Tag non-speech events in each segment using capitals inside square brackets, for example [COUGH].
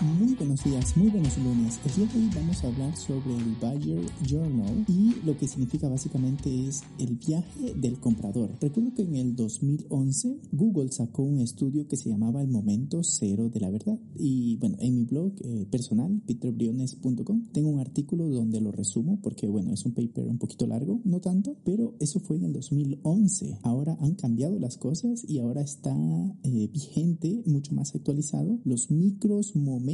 Muy buenos días, muy buenos lunes. El día de hoy vamos a hablar sobre el Buyer Journal y lo que significa básicamente es el viaje del comprador. Recuerdo que en el 2011 Google sacó un estudio que se llamaba el momento cero de la verdad. Y bueno, en mi blog eh, personal, peterbriones.com, tengo un artículo donde lo resumo porque bueno, es un paper un poquito largo, no tanto, pero eso fue en el 2011. Ahora han cambiado las cosas y ahora está eh, vigente, mucho más actualizado, los micros momentos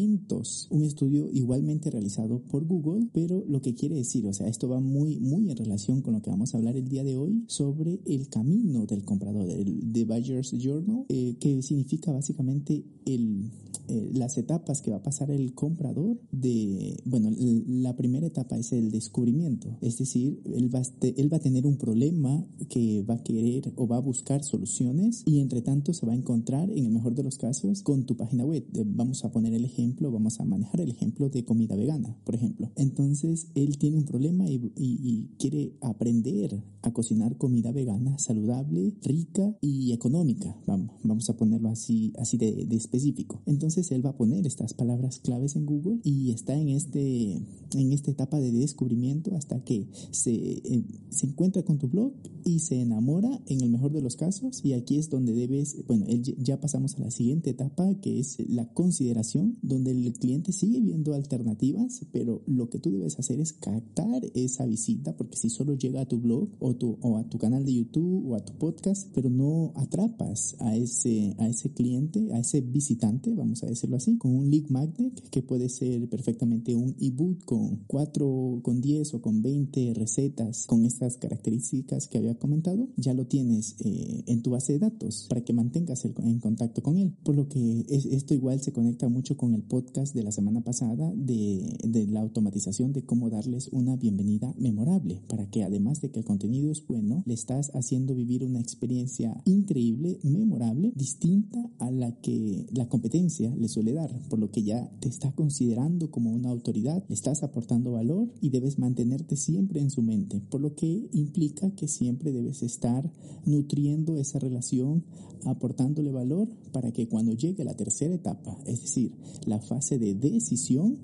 un estudio igualmente realizado por Google, pero lo que quiere decir, o sea, esto va muy, muy en relación con lo que vamos a hablar el día de hoy sobre el camino del comprador, el The Buyer's Journal, eh, que significa básicamente el, eh, las etapas que va a pasar el comprador de, bueno, la primera etapa es el descubrimiento, es decir, él va, él va a tener un problema que va a querer o va a buscar soluciones y entre tanto se va a encontrar, en el mejor de los casos, con tu página web. Vamos a poner el ejemplo vamos a manejar el ejemplo de comida vegana, por ejemplo. Entonces, él tiene un problema y, quiere aprender a cocinar comida vegana saludable, rica y económica. Vamos, a ponerlo así, así de, específico. Entonces, él va a poner estas palabras claves en Google y está en, este, en esta etapa de descubrimiento hasta que se, eh, se encuentra con tu blog y se enamora en el mejor de los casos. Y aquí es donde debes, bueno, ya pasamos a la siguiente etapa que es la consideración, donde el cliente sigue viendo alternativas, pero lo que tú debes hacer es captar esa visita, porque si solo llega a tu blog o, tu, o a tu canal de YouTube o a tu podcast, pero no atrapas a ese, a ese cliente, a ese visitante, vamos a decirlo así, con un lead magnet que puede ser perfectamente un ebook con 4, con 10 o con 20 recetas con estas características que había comentado, ya lo tienes eh, en tu base de datos para que mantengas el, en contacto con él. Por lo que esto igual se conecta mucho con el podcast de la semana pasada de, de, la automatización de cómo darles una bienvenida memorable, para que además de que el contenido es bueno, le estás haciendo vivir una experiencia increíble, memorable, distinta a la que la competencia le suele dar, por lo que ya te está considerando como una autoridad, le estás aportando valor y debes mantenerte siempre en su mente, por lo que implica que siempre debes estar nutriendo esa relación, aportándole valor para que cuando llegue la tercera etapa, es decir, la fase de decisión,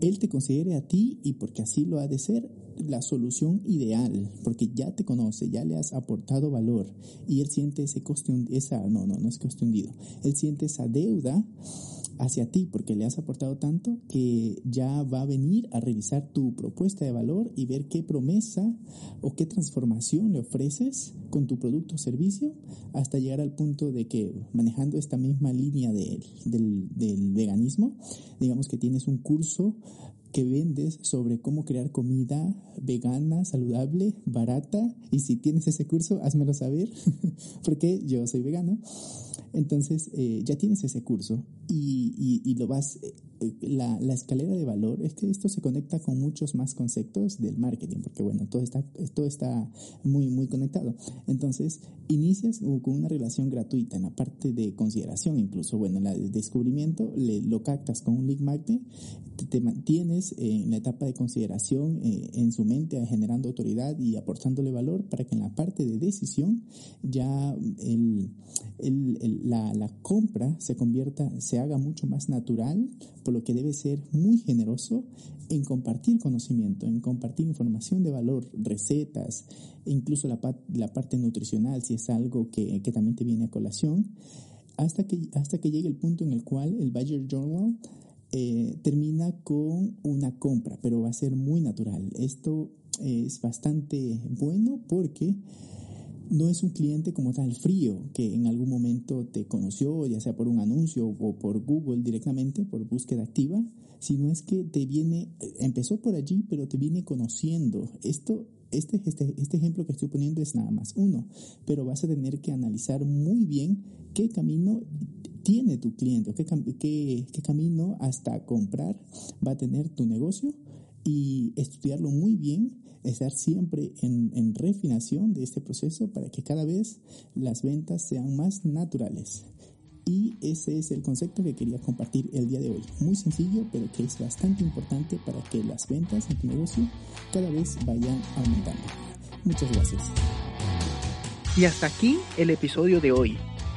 Él te considere a ti y porque así lo ha de ser la solución ideal, porque ya te conoce, ya le has aportado valor y Él siente ese coste, esa, no, no, no es coste Él siente esa deuda hacia ti porque le has aportado tanto que ya va a venir a revisar tu propuesta de valor y ver qué promesa o qué transformación le ofreces con tu producto o servicio hasta llegar al punto de que manejando esta misma línea del, del veganismo, digamos que tienes un curso que vendes sobre cómo crear comida vegana, saludable, barata. Y si tienes ese curso, házmelo saber, [LAUGHS] porque yo soy vegano. Entonces, eh, ya tienes ese curso y, y, lo vas, eh, eh, la, la, escalera de valor es que esto se conecta con muchos más conceptos del marketing, porque bueno, todo está, todo está muy, muy conectado. Entonces, inicias con una relación gratuita en la parte de consideración, incluso, bueno, en la de descubrimiento, lo captas con un link magnet, te, mantienes en la etapa de consideración en su mente, generando autoridad y aportándole valor para que en la parte de decisión ya el, la, compra se convierta, se haga mucho más natural, por lo que debe ser muy generoso en compartir conocimiento, en compartir información de valor, recetas, e incluso la, la parte nutricional, si es algo que, también te viene a colación, hasta que, hasta que llegue el punto en el cual el Buyer Journal eh, termina con una compra, pero va a ser muy natural. Esto es bastante bueno porque no es un cliente como tal frío que en algún momento te conoció, ya sea por un anuncio o por Google directamente, por búsqueda activa, sino es que te viene, empezó por allí, pero te viene conociendo. Esto, este, este, este ejemplo que estoy poniendo es nada más uno, pero vas a tener que analizar muy bien qué camino tiene tu cliente, qué, qué, qué camino hasta comprar va a tener tu negocio y estudiarlo muy bien, estar siempre en, en refinación de este proceso para que cada vez las ventas sean más naturales. Y ese es el concepto que quería compartir el día de hoy. Muy sencillo, pero que es bastante importante para que las ventas en tu negocio cada vez vayan aumentando. Muchas gracias. Y hasta aquí el episodio de hoy.